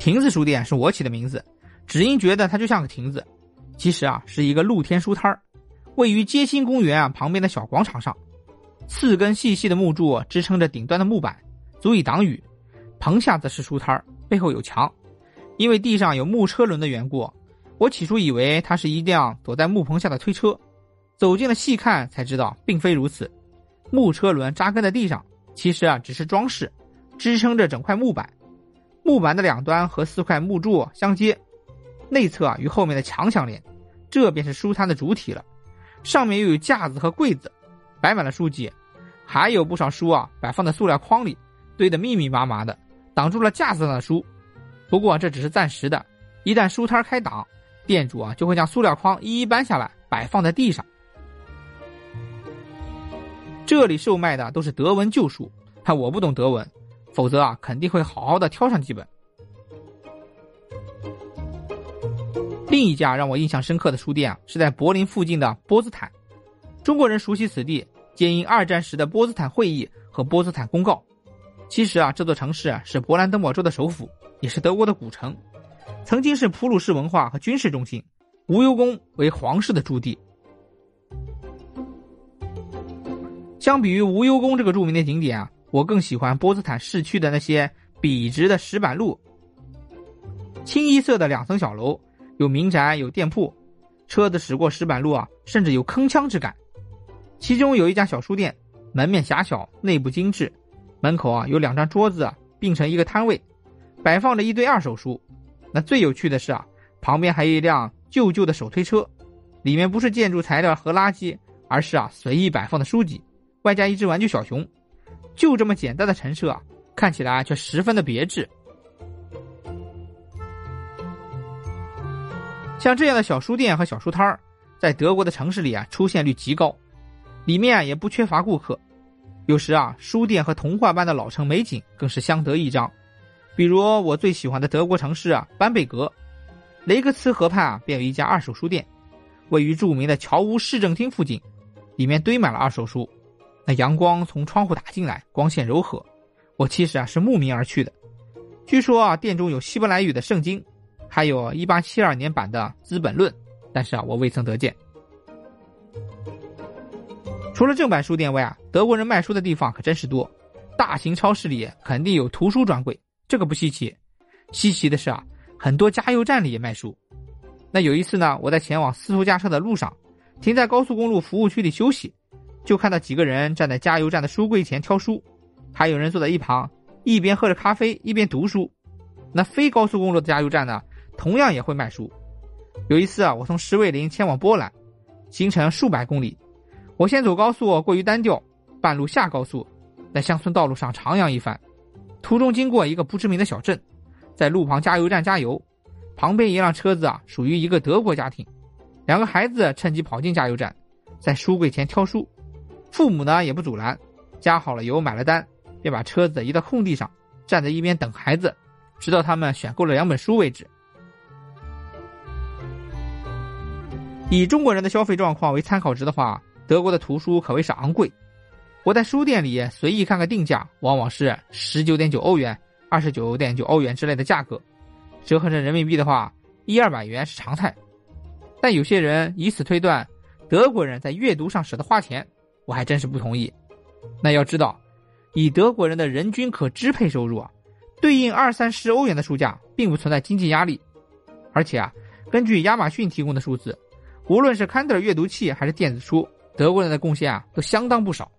亭子书店是我起的名字，只因觉得它就像个亭子，其实啊是一个露天书摊，位于街心公园啊旁边的小广场上，四根细细的木柱支撑着顶端的木板，足以挡雨。棚下则是书摊，背后有墙，因为地上有木车轮的缘故，我起初以为它是一辆躲在木棚下的推车，走近了细看才知道并非如此，木车轮扎根在地上，其实啊只是装饰，支撑着整块木板。木板的两端和四块木柱相接，内侧啊与后面的墙相连，这便是书摊的主体了。上面又有架子和柜子，摆满了书籍，还有不少书啊摆放在塑料筐里，堆得密密麻麻的，挡住了架子上的书。不过这只是暂时的，一旦书摊开档，店主啊就会将塑料筐一一搬下来，摆放在地上。这里售卖的都是德文旧书，但我不懂德文。否则啊，肯定会好好的挑上几本。另一家让我印象深刻的书店啊，是在柏林附近的波茨坦。中国人熟悉此地，皆因二战时的波茨坦会议和波茨坦公告。其实啊，这座城市是勃兰登堡州的首府，也是德国的古城，曾经是普鲁士文化和军事中心，无忧宫为皇室的驻地。相比于无忧宫这个著名的景点啊。我更喜欢波茨坦市区的那些笔直的石板路，清一色的两层小楼，有民宅，有店铺，车子驶过石板路啊，甚至有铿锵之感。其中有一家小书店，门面狭小，内部精致，门口啊有两张桌子并成一个摊位，摆放着一堆二手书。那最有趣的是啊，旁边还有一辆旧旧的手推车，里面不是建筑材料和垃圾，而是啊随意摆放的书籍，外加一只玩具小熊。就这么简单的陈设，看起来却十分的别致。像这样的小书店和小书摊儿，在德国的城市里啊，出现率极高，里面也不缺乏顾客。有时啊，书店和童话般的老城美景更是相得益彰。比如我最喜欢的德国城市啊，班贝格，雷格茨河畔啊，便有一家二手书店，位于著名的乔乌市政厅附近，里面堆满了二手书。那阳光从窗户打进来，光线柔和。我其实啊是慕名而去的。据说啊店中有希伯来语的圣经，还有一八七二年版的《资本论》，但是啊我未曾得见。除了正版书店外啊，德国人卖书的地方可真是多。大型超市里肯定有图书专柜，这个不稀奇。稀奇的是啊，很多加油站里也卖书。那有一次呢，我在前往斯图加特的路上，停在高速公路服务区里休息。就看到几个人站在加油站的书柜前挑书，还有人坐在一旁，一边喝着咖啡一边读书。那非高速公路的加油站呢，同样也会卖书。有一次啊，我从石韦林前往波兰，行程数百公里。我先走高速过于单调，半路下高速，在乡村道路上徜徉一番。途中经过一个不知名的小镇，在路旁加油站加油，旁边一辆车子啊属于一个德国家庭，两个孩子趁机跑进加油站，在书柜前挑书。父母呢也不阻拦，加好了油，买了单，便把车子移到空地上，站在一边等孩子，直到他们选购了两本书为止。以中国人的消费状况为参考值的话，德国的图书可谓是昂贵。我在书店里随意看看定价，往往是十九点九欧元、二十九点九欧元之类的价格，折合成人民币的话，一二百元是常态。但有些人以此推断，德国人在阅读上舍得花钱。我还真是不同意。那要知道，以德国人的人均可支配收入啊，对应二三十欧元的书价，并不存在经济压力。而且啊，根据亚马逊提供的数字，无论是 Kindle 阅读器还是电子书，德国人的贡献啊都相当不少。